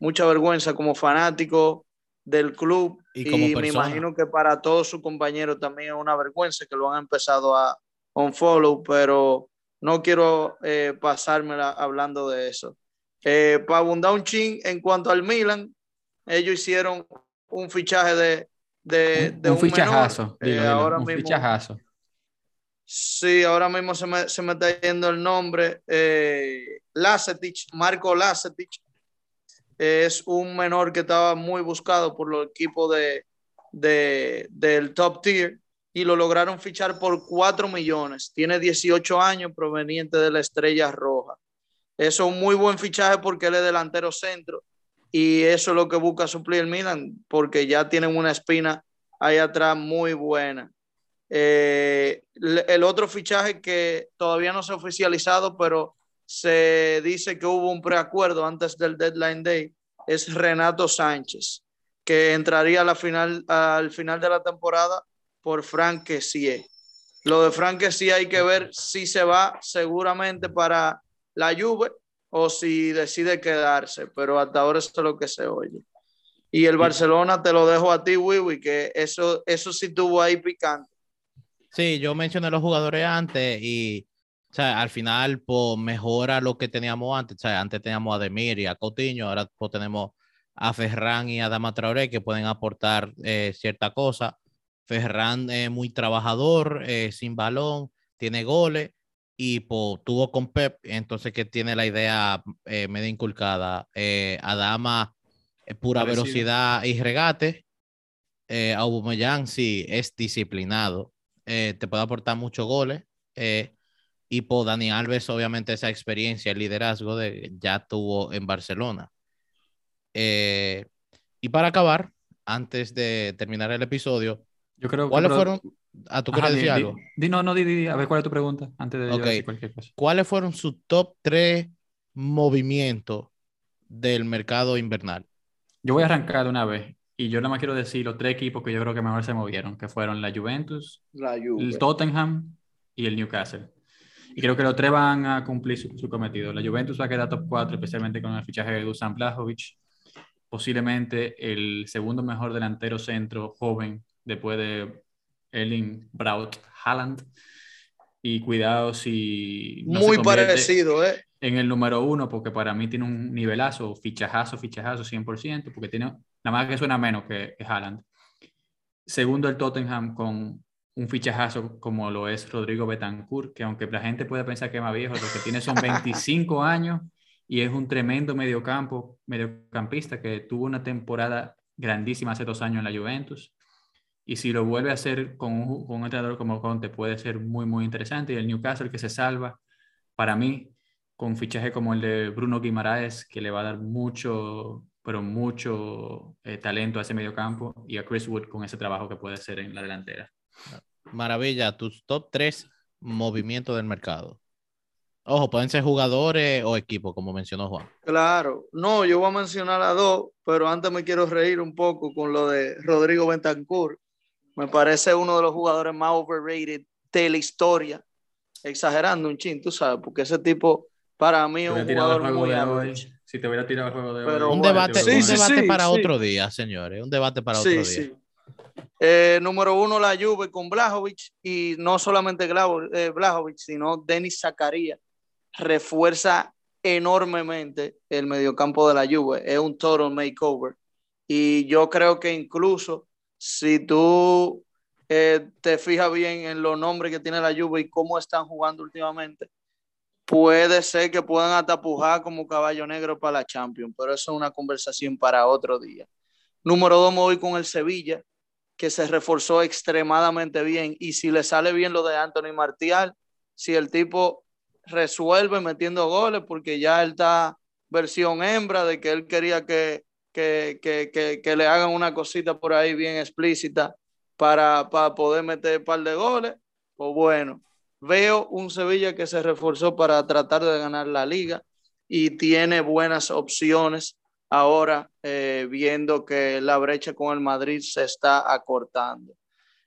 mucha vergüenza como fanático del club y, me imagino que para todos sus compañeros también es una vergüenza que lo han empezado a unfollow, pero no quiero eh, pasármela hablando de eso. Eh, para abundar un chin en cuanto al Milan, ellos hicieron un fichaje de, de, un, fichajazo, eh, ahora un fichajazo Sí, ahora mismo se me, se me está yendo el nombre. Eh, Marco Lacetic. Es un menor que estaba muy buscado por los equipos de, de, del top tier y lo lograron fichar por 4 millones. Tiene 18 años proveniente de la Estrella Roja. Eso es un muy buen fichaje porque él es delantero centro y eso es lo que busca suplir el Milan porque ya tienen una espina ahí atrás muy buena. Eh, el otro fichaje que todavía no se ha oficializado, pero se dice que hubo un preacuerdo antes del deadline day, es Renato Sánchez, que entraría a la final, al final de la temporada por Frank Kessie. Lo de Frank Kessie hay que ver si se va seguramente para la Juve o si decide quedarse, pero hasta ahora esto es lo que se oye. Y el Barcelona te lo dejo a ti, Wiwi, que eso, eso sí tuvo ahí picante. Sí, yo mencioné los jugadores antes y o sea, al final pues, mejora lo que teníamos antes. O sea, antes teníamos a Demir y a Coutinho, ahora pues, tenemos a Ferran y a Dama Traoré que pueden aportar eh, cierta cosa. Ferran es muy trabajador, eh, sin balón, tiene goles y pues, tuvo con Pep, entonces que tiene la idea eh, medio inculcada. Adama, pura velocidad y regate. Eh, Aubameyang sí es disciplinado, te puede aportar muchos goles. Y por Dani Alves, obviamente, esa experiencia, el liderazgo de, ya tuvo en Barcelona. Eh, y para acabar, antes de terminar el episodio, yo creo ¿cuáles fueron? Ah, ¿tú quieres decir algo? no, no, di, a ver cuál es tu pregunta antes de decir cualquier cosa. ¿Cuáles fueron sus top tres movimientos del mercado invernal? Yo voy a arrancar de una vez y yo nada más quiero decir los tres equipos que yo creo que mejor se movieron, que fueron la Juventus, el Tottenham y el Newcastle. Y creo que los tres van a cumplir su, cometido. La Juventus va a quedar top 4, especialmente con el fichaje de Dusan Blajovic. Posiblemente el segundo mejor delantero centro joven después de Erling Braut Haaland. Y cuidado si. Muy parecido, ¿eh? En el número uno, porque para mí tiene un nivelazo, fichajazo, fichajazo 100%, porque tiene nada más que suena menos que, que Haaland. Segundo, el Tottenham con un fichajazo como lo es Rodrigo Betancourt, que aunque la gente puede pensar que es más viejo, lo que tiene son 25 años y es un tremendo mediocampo, mediocampista que tuvo una temporada grandísima hace dos años en la Juventus. Y si lo vuelve a hacer con un, con un entrenador como Conte, puede ser muy, muy interesante. Y el Newcastle que se salva, para mí, con fichaje como el de Bruno Guimaraes, que le va a dar mucho, pero mucho eh, talento a ese mediocampo, y a Chris Wood con ese trabajo que puede hacer en la delantera. Maravilla, tus top tres movimientos del mercado. Ojo, pueden ser jugadores o equipos, como mencionó Juan. Claro, no, yo voy a mencionar a dos, pero antes me quiero reír un poco con lo de Rodrigo Bentancur. Me parece uno de los jugadores más overrated de la historia. Exagerando un chin, tú sabes, porque ese tipo para mí es un jugador muy Si te hubiera tirado el juego de hoy. Un debate, un debate para otro día, señores. Un debate para otro día. Eh, número uno, la Juve con Blajovic y no solamente eh, Blajovic, sino Denis Zakaria. Refuerza enormemente el mediocampo de la Juve. Es un total makeover. Y yo creo que incluso si tú eh, te fijas bien en los nombres que tiene la Juve y cómo están jugando últimamente, puede ser que puedan atapujar como caballo negro para la Champions, pero eso es una conversación para otro día. Número dos, me voy con el Sevilla que se reforzó extremadamente bien. Y si le sale bien lo de Anthony Martial, si el tipo resuelve metiendo goles, porque ya él está versión hembra de que él quería que, que, que, que, le hagan una cosita por ahí bien explícita para, para poder meter un par de goles, pues bueno, veo un Sevilla que se reforzó para tratar de ganar la liga y tiene buenas opciones ahora eh, viendo que la brecha con el Madrid se está acortando.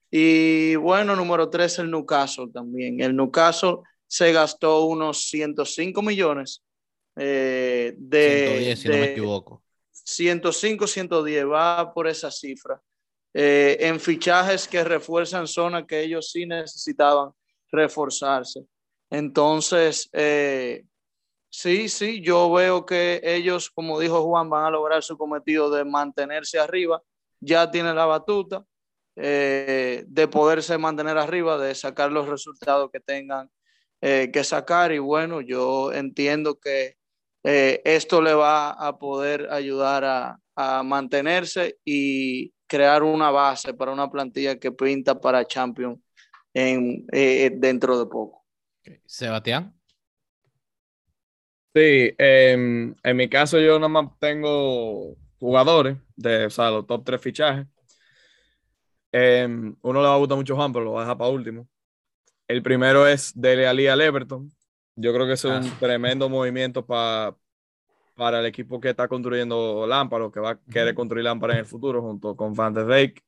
Y bueno, número tres, el Newcastle también. El Newcastle se gastó unos 105 millones eh, de... 110, si no me equivoco. 105, 110, va por esa cifra. Eh, en fichajes que refuerzan zonas que ellos sí necesitaban reforzarse. Entonces, Sí, sí, yo veo que ellos, como dijo Juan, van a lograr su cometido de mantenerse arriba. Ya tienen la batuta eh, de poderse mantener arriba, de sacar los resultados que tengan eh, que sacar. Y bueno, yo entiendo que eh, esto le va a poder ayudar a, a, mantenerse y crear una base para una plantilla que pinta para Champions en, dentro de poco. Sebastián. Sí, em, en mi caso yo nada más tengo jugadores de, o sea, los top tres fichajes. Em, uno le va a gustar mucho Juan, pero lo voy a dejar para último. El primero es Dele Ali al Everton. Yo creo que es un tremendo movimiento para para el equipo que está construyendo Lámpara o que va a querer construir Lámpara en el futuro junto con Van de Beek.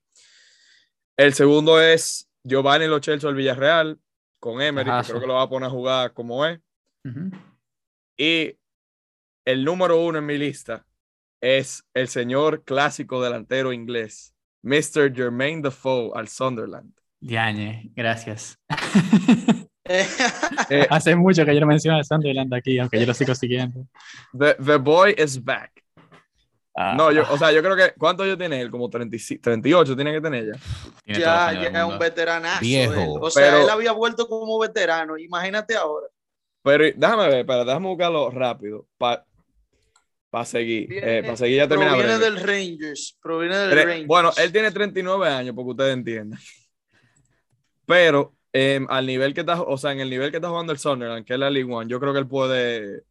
El segundo es Giovanni Lo Celso del Villarreal con Emery, que creo que lo va a poner a jugar como es. Y el número uno en mi lista es el señor clásico delantero inglés, Mr. Jermaine Defoe al Sunderland. Diañe, gracias. Eh, Hace mucho que yo no menciono a Sunderland aquí, aunque yo lo sigo siguiendo. The, boy is back. Ah. no, yo, o sea, yo creo que. ¿Cuántos años tiene él? Como 38 tiene que tener ya. ya, ya es un veteranazo. Viejo. O sea, él había vuelto como veterano. Imagínate ahora. Pero déjame ver, para, déjame buscarlo rápido. Para para seguir. Eh, para seguir ya termina. Proviene del Rangers. Proviene del Rangers. Bueno, él tiene 39 años, porque ustedes entiendan. Pero Em, al nivel que está, o sea, en el nivel que está jugando el Sunderland, que es la League One, yo creo que él puede.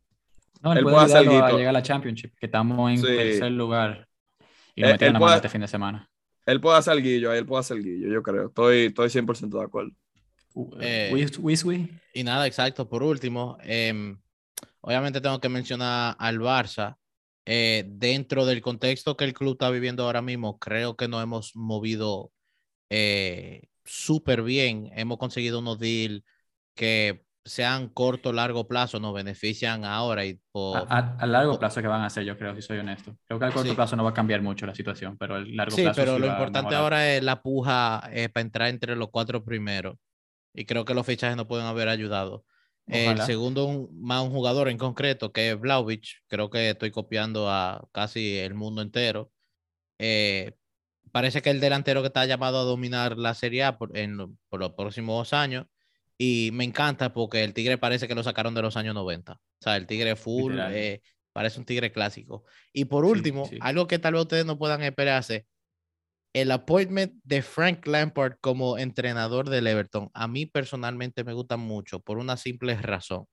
No, él, puede, hacer a llegar a la Championship, que estamos en tercer lugar. Y lo eh, metieron a este fin de semana. Él puede hacer guillo, él puede hacer guillo, yo creo. Estoy, estoy 100% de acuerdo. Uh, eh, y nada, exacto. Por último, em, obviamente tengo que mencionar al Barça. Eh, dentro del contexto que el club está viviendo ahora mismo, creo que no hemos movido eh, súper bien. Hemos conseguido unos deals que sean corto, largo plazo, nos benefician ahora y a, largo plazo que van a hacer, yo creo, si soy honesto. Creo que al corto plazo no va a cambiar mucho la situación, pero el largo plazo. sí, pero lo importante ahora es la puja eh, para entrar entre los cuatro primeros. Y creo que los fichajes nos pueden haber ayudado. El segundo, más un jugador en concreto, que es Vlaovic, creo que estoy copiando a casi el mundo entero. Eh, parece que el delantero que está llamado a dominar la Serie A por, en, por los próximos dos años. Y me encanta porque el Tigre parece que lo sacaron de los años 90. O sea, el Tigre full, eh, parece un Tigre clásico. Y por último, algo que tal vez ustedes no puedan esperarse, el appointment de Frank Lampard como entrenador del Everton, a mí personalmente me gusta mucho por una simple razón.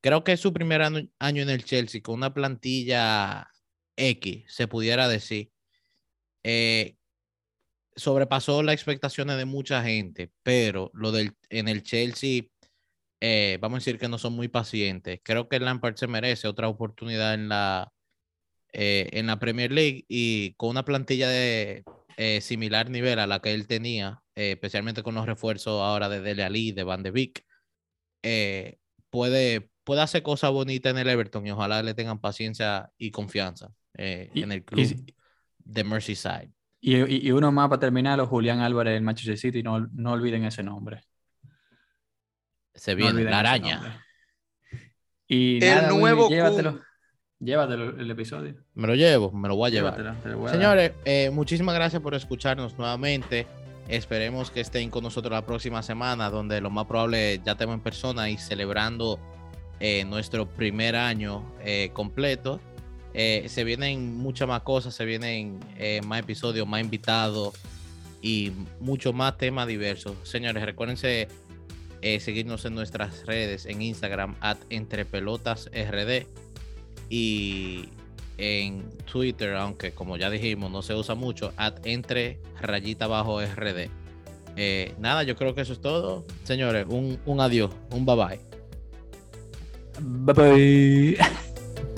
Creo que es su primer año en el Chelsea con una plantilla X, se pudiera decir. Eh, sobrepasó las expectaciones de mucha gente, pero lo del en el Chelsea, eh, vamos a decir que no son muy pacientes. Creo que Lampard se merece otra oportunidad en la, eh, en la Premier League y con una plantilla de similar nivel a la que él tenía, especialmente con los refuerzos ahora de Dele Ali, de Van de Beek, puede, puede hacer cosas bonitas en el Everton y ojalá le tengan paciencia y confianza en el club de Merseyside. Y, y, uno más para terminar, Julián Álvarez del Manchester City, no, no olviden ese nombre. Se viene, la araña. Y el nuevo llévatelo, llévatelo el episodio. Me lo llevo, me lo voy a llevar. Señores, eh, muchísimas gracias por escucharnos nuevamente. Esperemos que estén con nosotros la próxima semana, donde lo más probable ya estemos en persona y celebrando eh, nuestro primer año eh, completo. Eh, se vienen muchas más cosas, se vienen eh, más episodios, más invitados y mucho más temas diversos. Señores, recuérdense eh, seguirnos en nuestras redes, en Instagram, at entrepelotasrd y en Twitter, aunque como ya dijimos, no se usa mucho, at entre rayita bajo rd. nada, yo creo que eso es todo. Señores, un, un adiós, un bye bye. Bye bye.